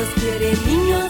Dios quiere niños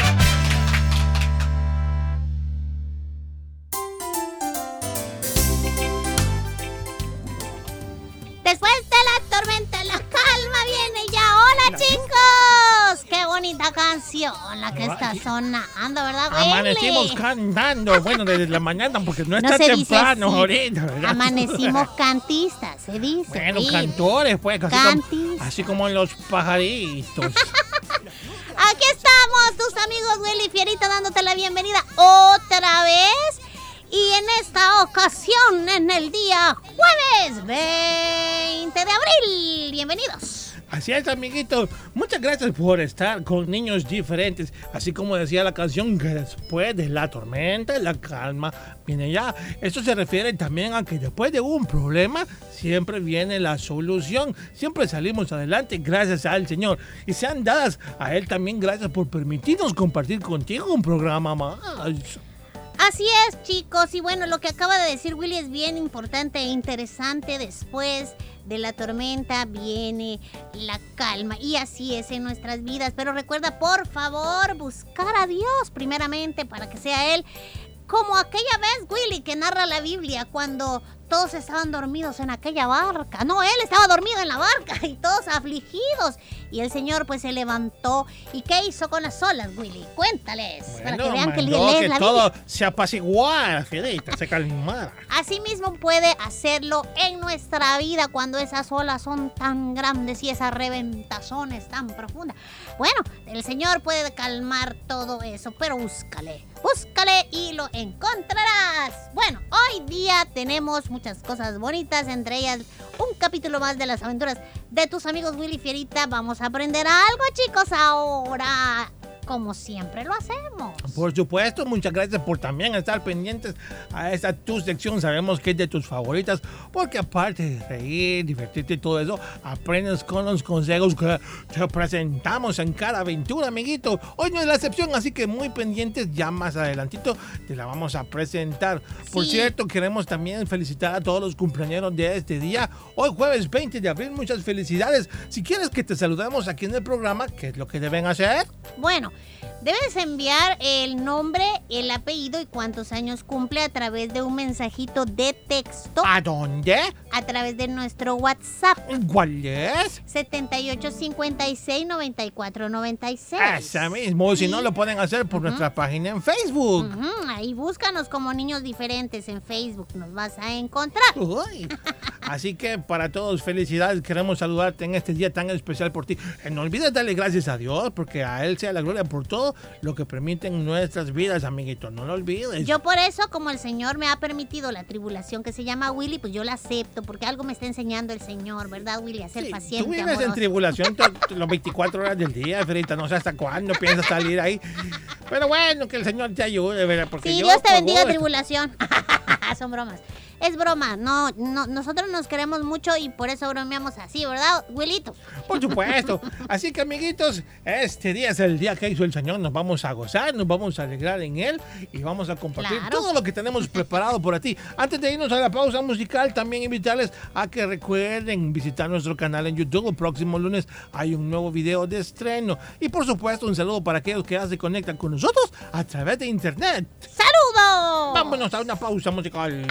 ¡Qué bonita canción la que está sonando, ¿verdad, Willy? Amanecimos cantando, bueno, desde la mañana, porque no No está temprano así. ahorita, ¿verdad? Amanecimos cantistas, se dice. Bueno, Willy. cantores, pues, así como, así como los pajaritos. Aquí estamos, tus amigos Willy Fierita, dándote la bienvenida otra vez. Y en esta ocasión, en el día jueves 20 de abril. Bienvenidos. Así es, amiguitos. Muchas gracias por estar con niños diferentes. Así como decía la canción, que después de la tormenta, la calma viene ya. Esto se refiere también a que después de un problema, siempre viene la solución. Siempre salimos adelante gracias al Señor. Y sean dadas a Él también gracias por permitirnos compartir contigo un programa más. Así es, chicos. Y bueno, lo que acaba de decir Willy es bien importante e interesante. Después de la tormenta viene la calma. Y así es en nuestras vidas. Pero recuerda, por favor, buscar a Dios primeramente para que sea Él. Como aquella vez, Willy, que narra la Biblia cuando todos estaban dormidos en aquella barca. No, él estaba dormido en la barca y todos afligidos. Y el Señor pues se levantó. ¿Y qué hizo con las olas, Willy? Cuéntales. para que vean que que la todo Biblia. se apaciguara, Fierita, se calmara. Asimismo puede hacerlo en nuestra vida cuando esas olas son tan grandes y esas reventazones tan profundas. Bueno, el Señor puede calmar todo eso, pero búscale, búscale y lo encontrarás. Bueno, hoy día tenemos muchas cosas bonitas, entre ellas un capítulo más de las aventuras de tus amigos Willy Fierita. Vamos a aprender algo, chicos, ahora, como siempre lo hacemos. Por supuesto, muchas gracias por también estar pendientes a esta tu sección. Sabemos que es de tus favoritas, porque aparte de reír, divertirte y todo eso, aprendes con los consejos que te presentamos en cada aventura, amiguito. Hoy no es la excepción, así que muy pendientes, ya más adelantito te la vamos a presentar. Por Sí. cierto, queremos también felicitar a todos los cumpleaños de este día. Hoy jueves 20 de abril, muchas felicidades. Si quieres que te saludemos aquí en el programa, ¿qué es lo que deben hacer? Bueno, debes enviar el nombre, el apellido y cuántos años cumple a través de un mensajito de texto ¿A dónde? a través de nuestro WhatsApp ¿Cuál es? 7856 9496. Esa mismo, si no lo pueden hacer por nuestra página en Facebook. Ahí búscanos como niños diferentes en Facebook, nos vas a encontrar. Uy. Así que para todos, felicidades. Queremos saludarte en este día tan especial por ti. Eh, No olvides darle gracias a Dios, porque a Él sea la gloria por todo lo que permiten nuestras vidas, amiguitos. No lo olvides. Yo por eso, como el Señor me ha permitido la tribulación que se llama Willy, pues yo la acepto, porque algo me está enseñando el Señor, ¿verdad, Willy? A ser Sí, paciente, Tú vives en tribulación los 24 horas del día, Ferita. No sé hasta cuándo piensas salir ahí. Pero bueno, que el Señor te ayude, ¿verdad? Porque Sí, yo, Dios te bendiga, tribulación. Son bromas. Es broma, no, no, nosotros nos queremos mucho y por eso bromeamos así, ¿verdad, Wilito? Por supuesto. Así que, amiguitos, este día es el día que hizo el Señor. Nos vamos a gozar, nos vamos a alegrar en Él y vamos a compartir Claro. todo lo que tenemos preparado por ti. Antes de irnos a la pausa musical, también invitarles a que recuerden visitar nuestro canal en YouTube. El próximo lunes hay un nuevo video de estreno. Y por supuesto, un saludo para aquellos que ya se conectan con nosotros a través de Internet. ¡Saludos! Vámonos a una pausa musical.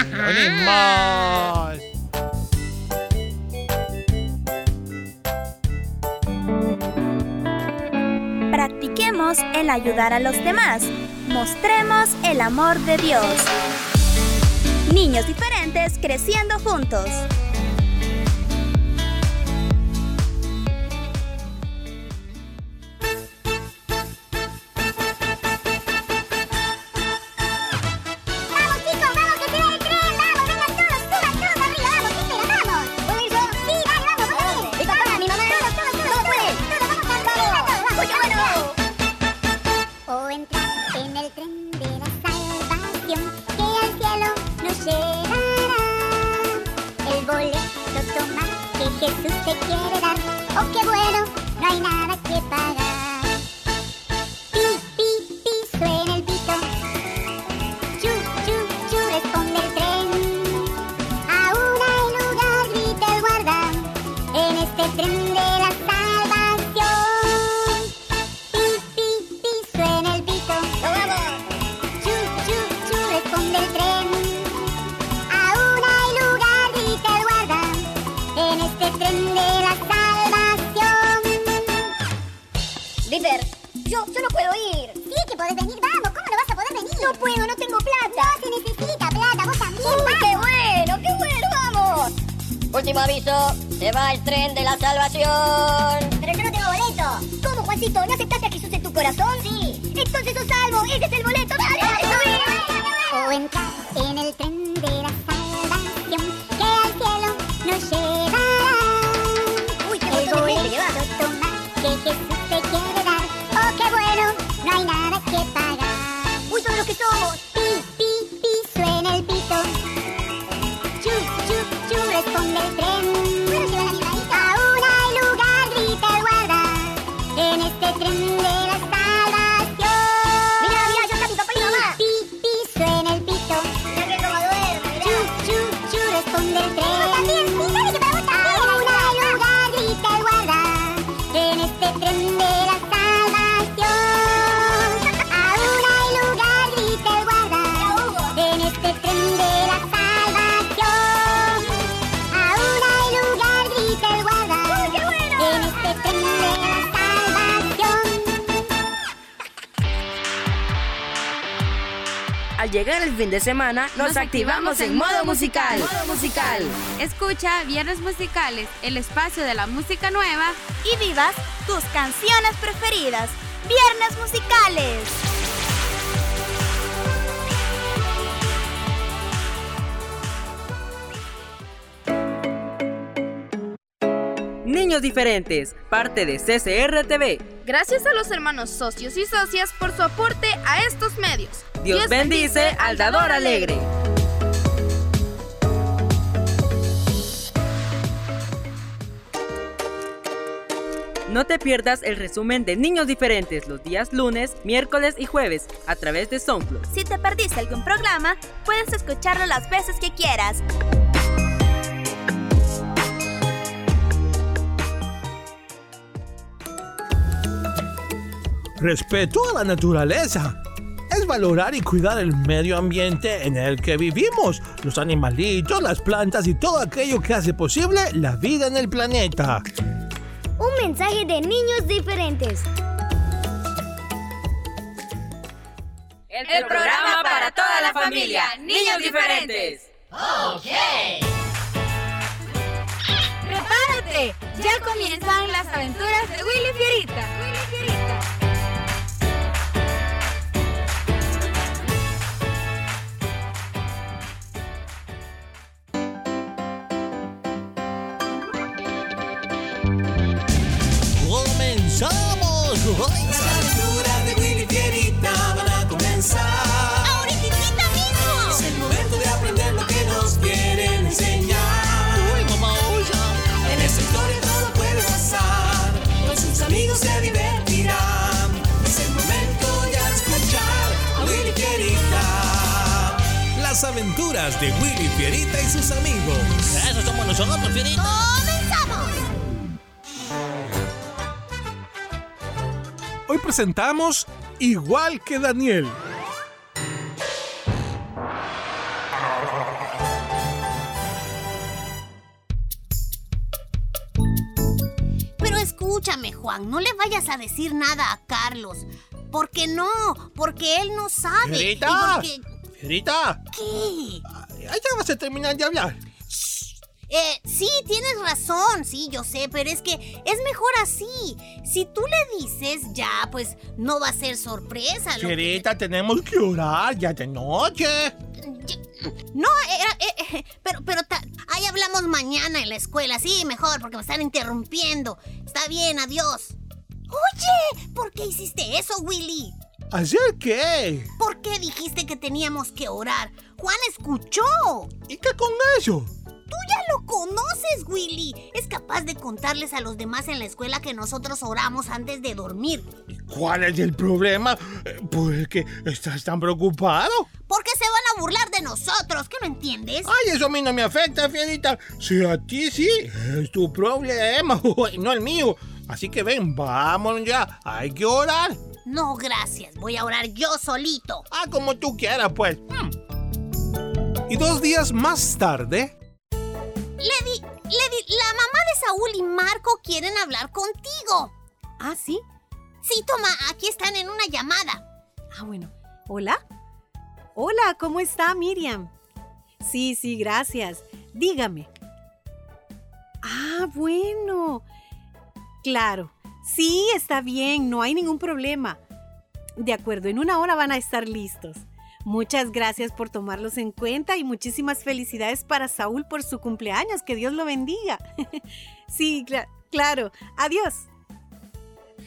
Practiquemos el ayudar a los demás. Mostremos el amor de Dios. Niños diferentes creciendo juntos. Que Jesús te quiere dar. ¡Oh, qué bueno! No hay llegar el fin de semana, nos, activamos en modo musical. Modo musical. Escucha Viernes Musicales, el espacio de la música nueva y vivas tus canciones preferidas. Viernes Musicales. Niños diferentes, parte de CCR TV. Gracias a los hermanos socios y socias por su aporte a estos medios. Dios, bendice al dador alegre. No te pierdas el resumen de Niños Diferentes los días lunes, miércoles y jueves a través de SoundCloud. Si te perdiste algún programa, puedes escucharlo las veces que quieras. Respeto a la naturaleza. Es valorar y cuidar el medio ambiente en el que vivimos, los animalitos, las plantas y todo aquello que hace posible la vida en el planeta. Un mensaje de niños diferentes. El programa para toda la familia, Niños Diferentes. ¡Prepárate! Ya comienzan las aventuras de Willy Fierita. Willy Fierita. Aventuras de Willy Fierita y sus amigos. Eso somos nosotros, Fierita. ¡Comenzamos! Hoy presentamos Igual que Daniel. Pero escúchame, Juan, no le vayas a decir nada a Carlos. ¿Por qué no? Porque él no sabe. Y porque... Fierita, ¿Qué? ya vas a terminar de hablar. Eh, sí, tienes razón, sí, yo sé, pero es que es mejor así. Si tú le dices, ya, pues no va a ser sorpresa. lo que- tenemos que orar ya de noche. No, era, eh, eh, pero, pero ta- ahí hablamos mañana en la escuela, sí, mejor, porque me están interrumpiendo. Está bien, adiós. Oye, ¿por qué hiciste eso, Willy? ¿Hacer qué? ¿Por qué dijiste que teníamos que orar? Juan escuchó. ¿Y qué con eso? Tú ya lo conoces, Willy. Es capaz de contarles a los demás en la escuela que nosotros oramos antes de dormir. ¿Cuál es el problema? Eh, ¿Por qué estás tan preocupado? Porque se van a burlar de nosotros, ¿qué no entiendes? Ay, eso a mí no me afecta, Fierita. Si a ti sí, es tu problema, no el mío. Así que ven, vámonos ya. Hay que orar. No, gracias. Voy a orar yo solito. Ah, como tú quieras, pues. Y dos días más tarde, Lady, Lady, la mamá de Saúl y Marco quieren hablar contigo. ¿Ah, sí? Sí, toma, aquí están en una llamada. Ah, bueno. ¿Hola? Hola, ¿cómo está Miriam? Sí, sí, gracias. Dígame. Ah, bueno. Claro. Sí, está bien, no hay ningún problema. De acuerdo, en una hora van a estar listos. Muchas gracias por tomarlos en cuenta y muchísimas felicidades para Saúl por su cumpleaños. Que Dios lo bendiga. sí, cla- claro. Adiós.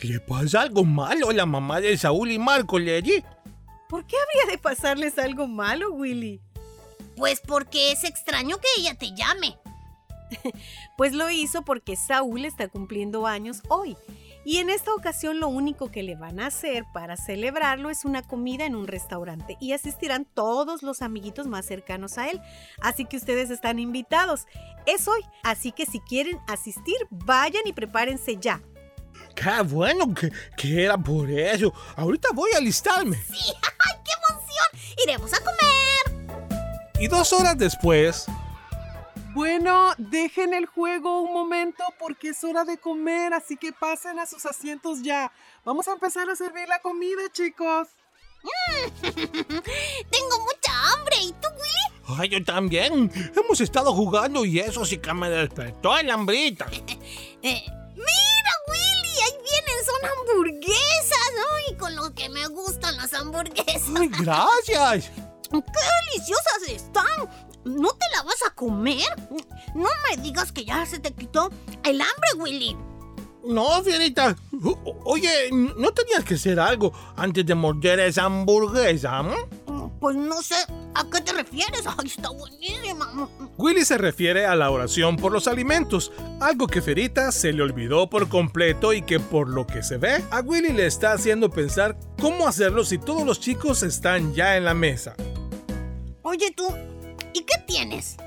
¿Le pasa algo malo a la mamá de Saúl y Marco, Lady? ¿Por qué habría de pasarles algo malo, Willy? Pues porque es extraño que ella te llame. Pues lo hizo porque Saúl está cumpliendo años hoy. Y en esta ocasión lo único que le van a hacer para celebrarlo es una comida en un restaurante y asistirán todos los amiguitos más cercanos a él. Así que ustedes están invitados. Es hoy, así que si quieren asistir, vayan y prepárense ya. Qué bueno que, que era por eso. Ahorita voy a alistarme. Sí, ¡ay, qué emoción! Iremos a comer. y dos horas después, Bueno, dejen el juego un momento porque es hora de comer, así que pasen a sus asientos ya. Vamos a empezar a servir la comida, chicos. Tengo mucha hambre. ¿Y tú, Willy? Ay, yo también. Hemos estado jugando y eso sí que me despertó el hambrita. Eh, ¡Mira, Willy! Ahí vienen, son hamburguesas, ¿no? Y con lo que me gustan las hamburguesas. Ay, gracias. ¡Qué deliciosas están! ¿No te la vas a comer? No me digas que ya se te quitó el hambre, Willy. No, Fierita. Oye, ¿no tenías que hacer algo antes de morder esa hamburguesa? mm? Pues no sé a qué te refieres. ¡Ay, está buenísima! Willy se refiere a la oración por los alimentos, algo que Ferita se le olvidó por completo y que por lo que se ve, a Willy le está haciendo pensar cómo hacerlo si todos los chicos están ya en la mesa. Oye, tú, ¿y qué tienes?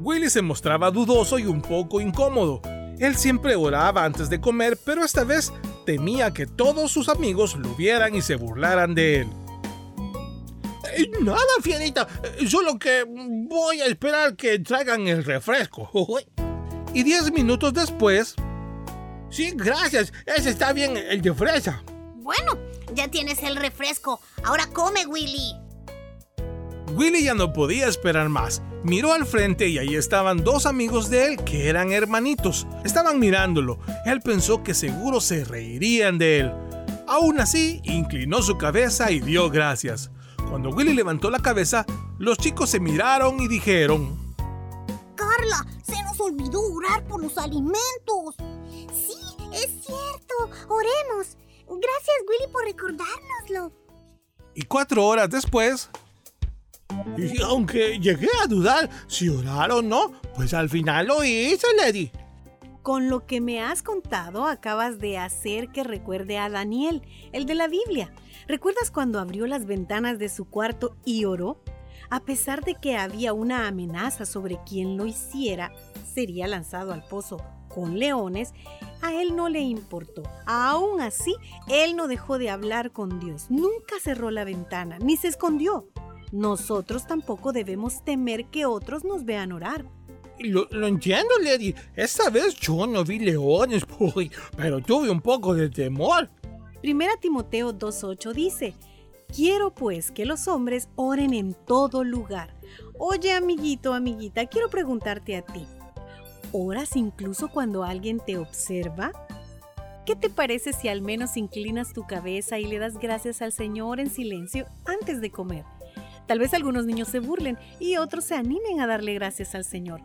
Willy se mostraba dudoso y un poco incómodo. Él siempre oraba antes de comer, pero esta vez temía que todos sus amigos lo vieran y se burlaran de él. Eh, Nada, Fierita. Eh, Solo que voy a esperar que traigan el refresco. Y diez minutos después, Sí, gracias. Ese está bien, el de fresa. Bueno, ya tienes el refresco. Ahora come, Willy. Willy ya no podía esperar más. Miró al frente y ahí estaban dos amigos de él que eran hermanitos. Estaban mirándolo. Él pensó que seguro se reirían de él. Aún así, inclinó su cabeza y dio gracias. Cuando Willy levantó la cabeza, los chicos se miraron y dijeron, Carla, se nos olvidó orar por los alimentos. Sí, es cierto. Oremos. Gracias, Willy, por recordárnoslo. y cuatro horas después, Y aunque llegué a dudar si orar o no, pues al final lo hice, Lady. Con lo que me has contado, acabas de hacer que recuerde a Daniel, el de la Biblia. ¿Recuerdas cuando abrió las ventanas de su cuarto y oró? A pesar de que había una amenaza sobre quien lo hiciera, sería lanzado al pozo con leones, a él no le importó. Aún así, él no dejó de hablar con Dios. Nunca cerró la ventana, ni se escondió. Nosotros tampoco debemos temer que otros nos vean orar. Lo, lo entiendo, Lady. Esta vez yo no vi leones, pero tuve un poco de temor. Primera Timoteo 2.8 dice, Quiero pues que los hombres oren en todo lugar. Oye, amiguito, amiguita, quiero preguntarte a ti. ¿Oras incluso cuando alguien te observa? ¿Qué te parece si al menos inclinas tu cabeza y le das gracias al Señor en silencio antes de comer? Tal vez algunos niños se burlen y otros se animen a darle gracias al Señor.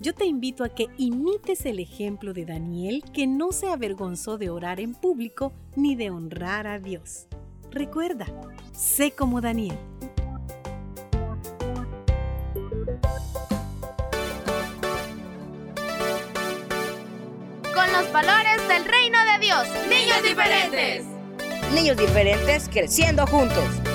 Yo te invito a que imites el ejemplo de Daniel, que no se avergonzó de orar en público ni de honrar a Dios. Recuerda, sé como Daniel. Con los valores del reino de Dios. Niños diferentes. Niños diferentes creciendo juntos.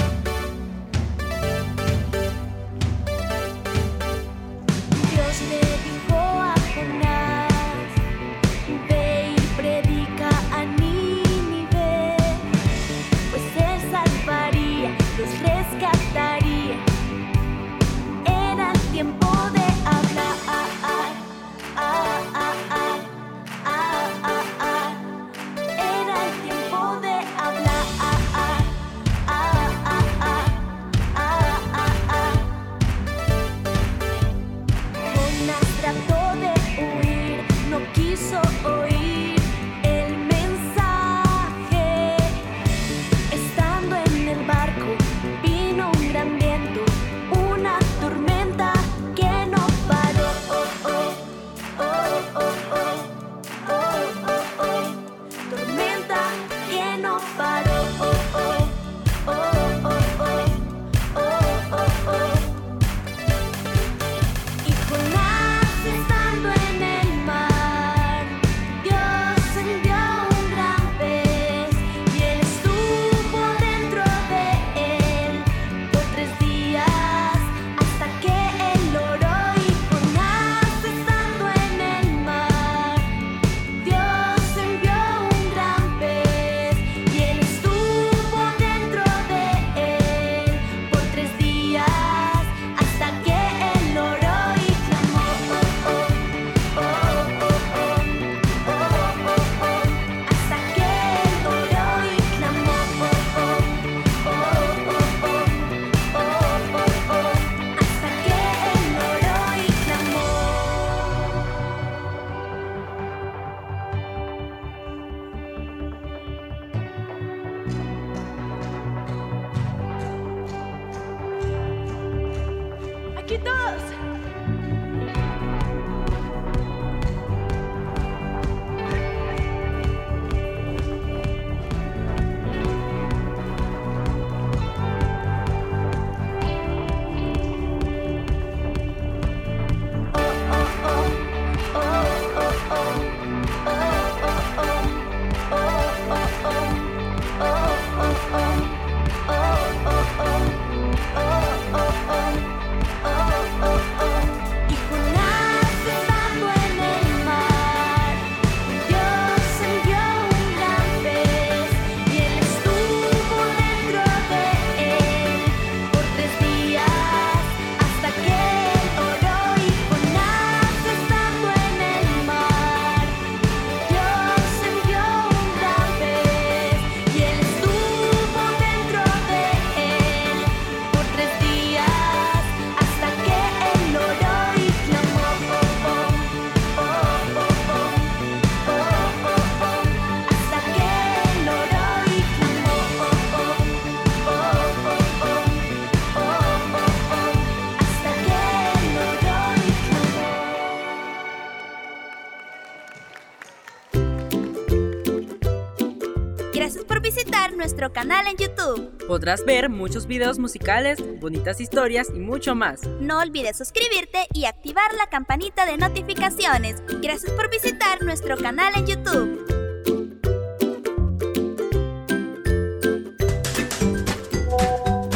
Nuestro canal en YouTube. Podrás ver muchos videos musicales, bonitas historias y mucho más. No olvides suscribirte y activar la campanita de notificaciones. Gracias por visitar nuestro canal en YouTube.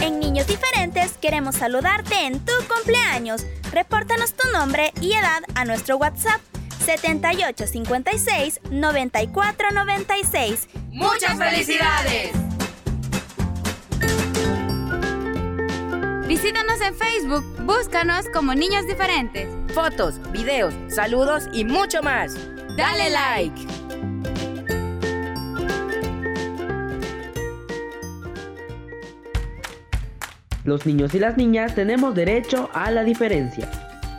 En Niños Diferentes queremos saludarte en tu cumpleaños. Repórtanos tu nombre y edad a nuestro WhatsApp 7856 9496. ¡Muchas felicidades! Visítanos en Facebook, búscanos como Niños Diferentes. Fotos, videos, saludos y mucho más. Dale like. Los niños y las niñas tenemos derecho a la diferencia.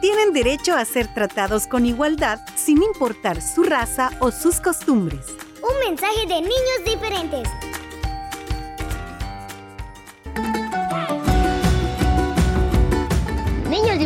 Tienen derecho a ser tratados con igualdad sin importar su raza o sus costumbres. Un mensaje de niños diferentes.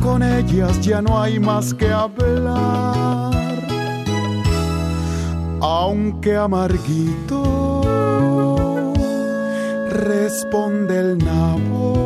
con ellas ya no hay más que hablar. Aunque amarguito responde el nabo.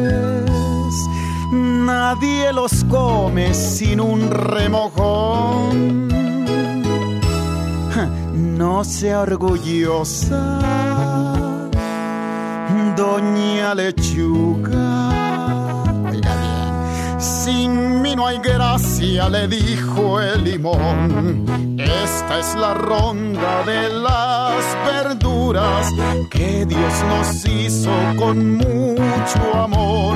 nadie los come sin un remojón. No sea orgullosa, doña lechuga. Sin mí no hay gracia, le dijo el limón. Esta es la ronda de las verduras que Dios nos hizo con mucho amor.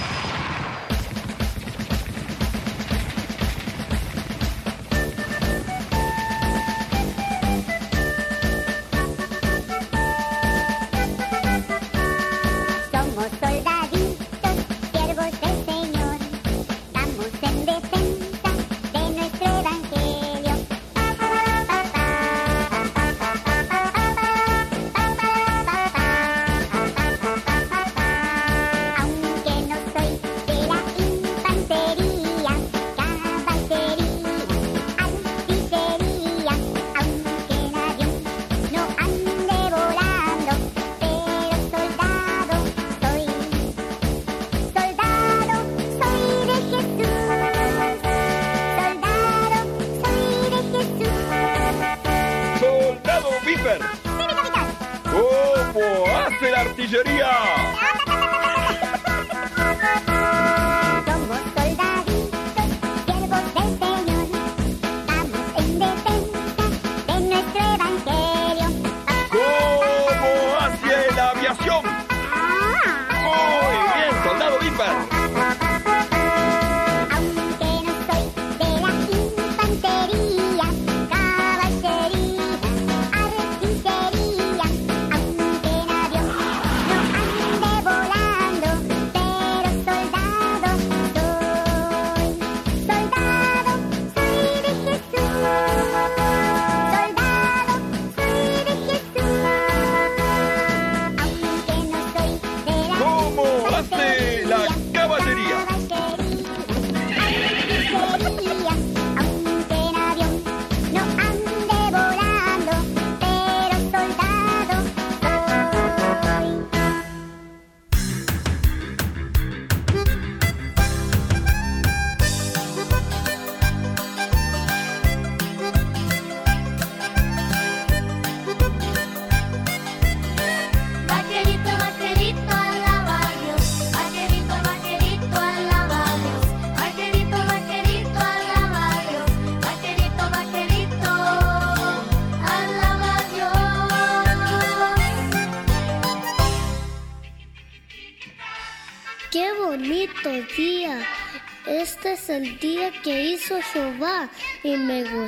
Soldado Viper.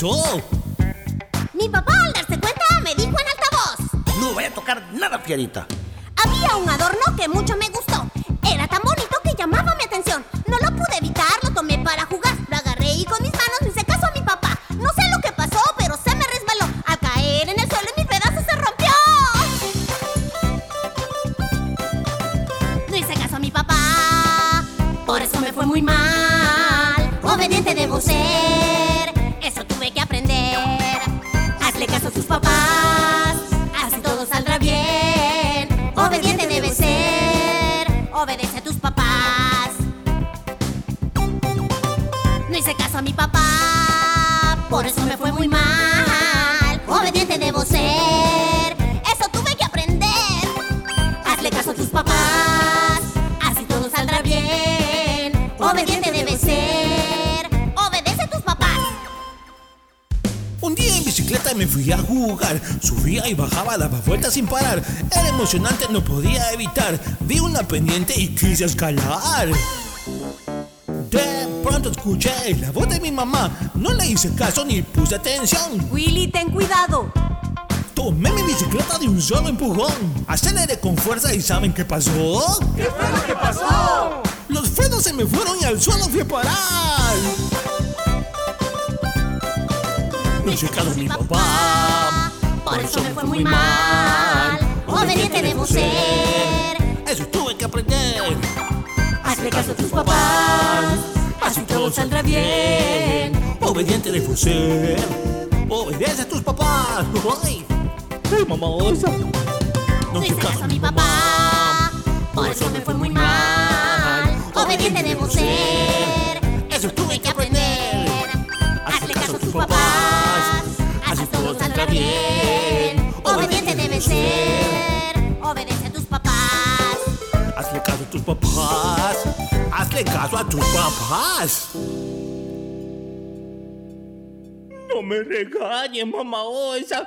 show. Hice caso a mi papá. Por eso me fue muy mal. Obediente debo ser. Eso tuve que aprender. Hazle caso a tus papás. Así todo saldrá bien. Obediente debe ser. Obedece a tus papás. Un día en bicicleta me fui a jugar. Subía y bajaba, daba vueltas sin parar. Era emocionante, no podía evitar. Vi una pendiente y quise escalar. Pronto escuché la voz de mi mamá. No le hice caso ni puse atención. Willy, ten cuidado. Tomé mi bicicleta de un solo empujón. Aceleré con fuerza y ¿saben qué pasó? ¿Qué fue lo que pasó? Los frenos se me fueron y al suelo fui a parar. No hice caso mi papá. Por eso me fue muy mal. Obediente debo ser. Eso tuve que aprender. Hazle caso a tus papás. Así todo saldrá bien. Obediente debo ser. Obedece a tus papás. Ay, ay mamosa. No hice caso a mi papá. Por eso me fue muy mal. Obediente debo ser. Eso tuve que aprender. Hazle caso a tus papás. Así todo saldrá bien. Obediente debe ser. Hazle caso a tus papás. No me regañes, mamá osa.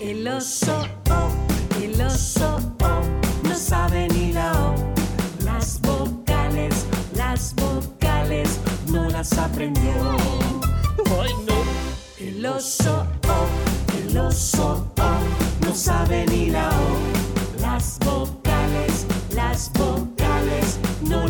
El oso, oh, el oso, oh, no sabe ni la O. Las vocales, las vocales, no las aprendió. Ay, no. El oso, oh, el oso,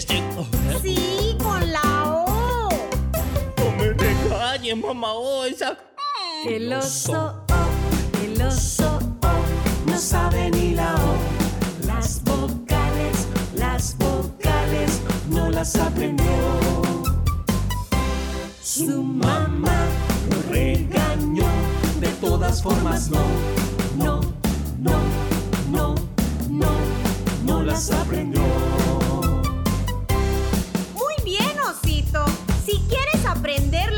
Este, Sí, con la O. no me regañes, mamá, oh, esa. El oso, oh, el oso, oh, no sabe ni la O. Las vocales, las vocales, no las aprendió. Su mamá lo regañó, de todas formas no, no, no, no, no, no las aprendió. Aprender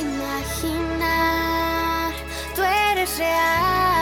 imaginar, tú eres real.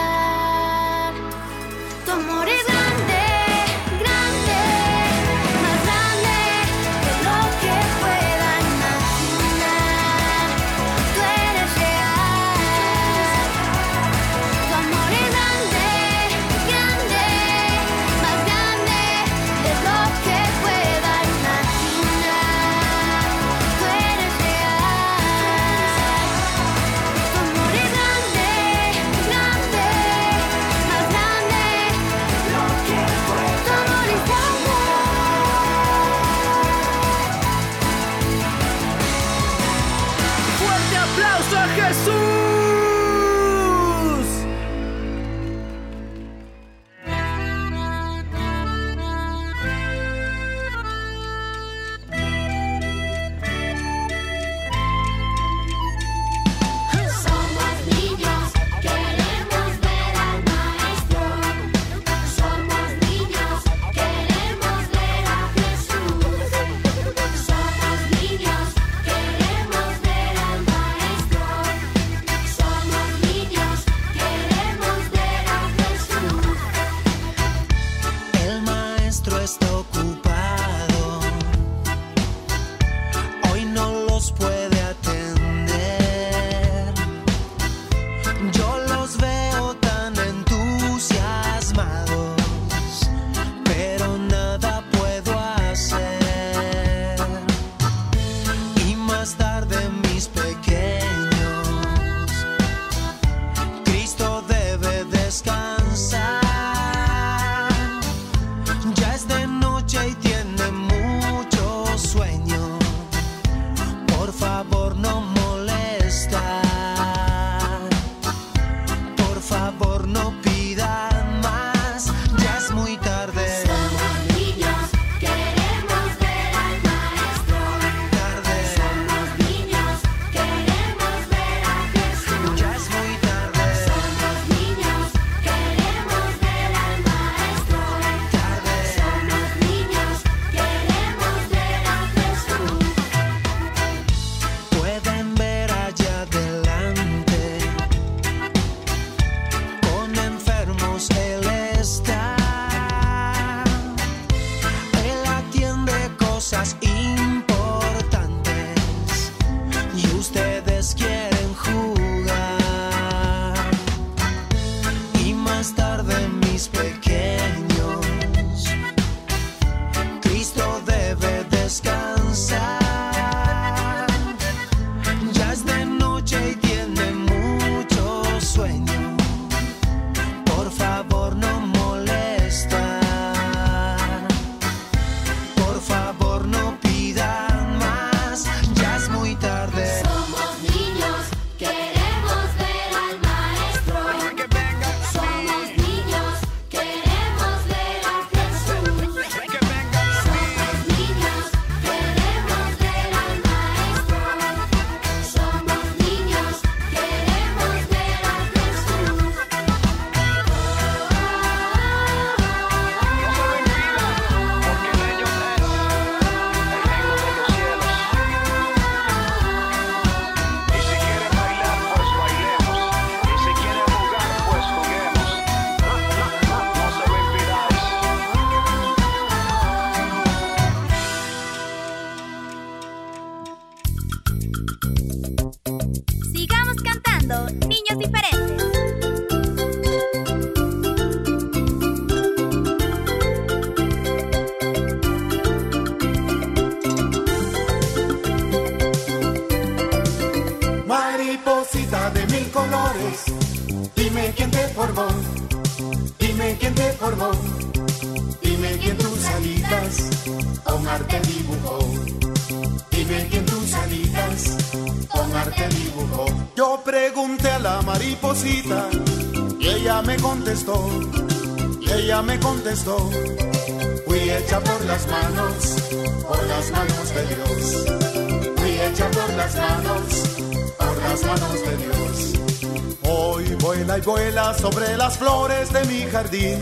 Vuela y vuela sobre las flores de mi jardín.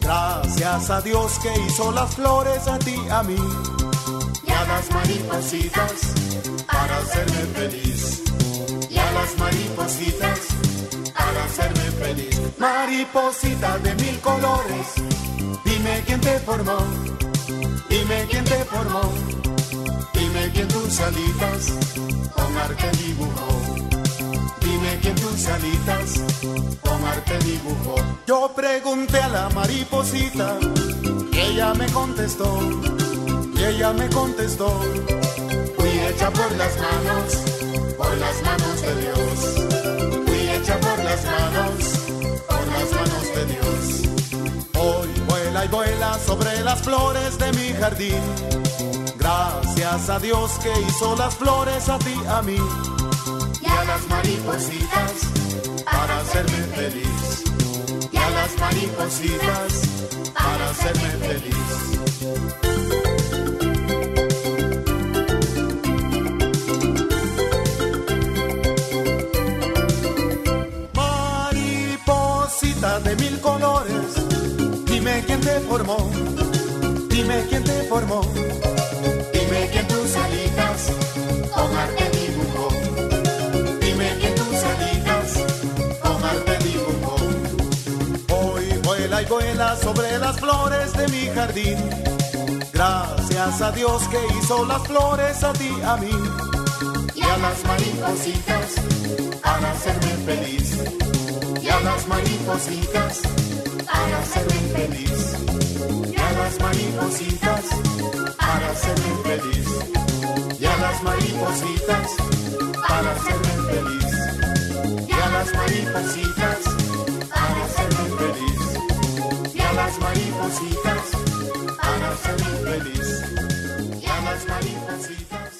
Gracias a Dios que hizo las flores a ti, a mí. Y a las maripositas para hacerme feliz. Y a las maripositas para hacerme feliz. Mariposita de mil colores, dime quién te formó. Dime quién te formó. Dime quién tus alitas con arte dibujó. Dime quién tus alitas con arte dibujó. Yo pregunté a la mariposita y ella me contestó. Y ella me contestó. Fui hecha por las manos, por las manos de Dios. Fui hecha por las manos, por las manos de Dios. Hoy vuela y vuela sobre las flores de mi jardín. Gracias a Dios que hizo las flores a ti, a mí y a las maripositas para hacerme feliz. Y a las maripositas para hacerme feliz. De mil colores, dime quién te formó, dime quién te formó, dime quién tus vuela sobre las flores de mi jardín. Gracias a Dios que hizo las flores a ti, a mí. Y a las maripositas para hacerme feliz. Y a las maripositas para hacerme feliz. Y a las maripositas para hacerme feliz. Y a las maripositas para hacerme feliz. Y a las maripositas las maripositas para hacerme feliz. Y a las maripositas.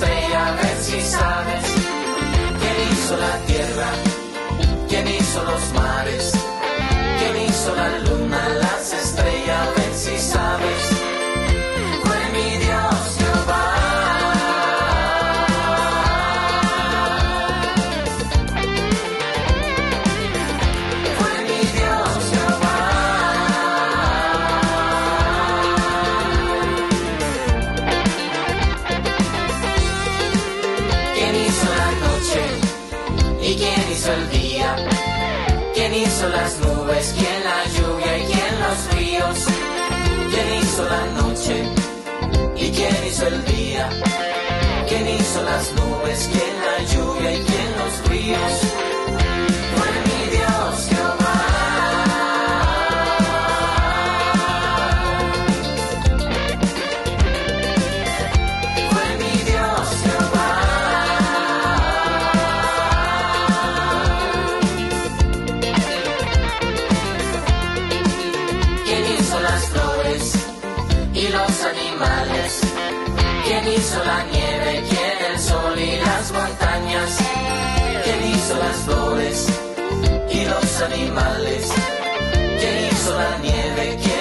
Las estrellas? A ver si sabes. ¿Quién hizo la tierra? ¿Quién hizo los mares? ¿Quién hizo la luna, hizo las nubes? ¿Quién la lluvia? ¿Y quién los ríos? ¿Quién hizo la noche? ¿Y quién hizo el día? ¿Quién hizo las nubes? ¿Quién la lluvia? ¿Y quién los ríos? Animales? ¿Quién hizo la nieve?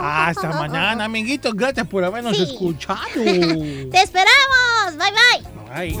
Hasta mañana, amiguitos. Gracias por habernos Sí. escuchado. ¡Te esperamos! ¡Bye, bye! Ay.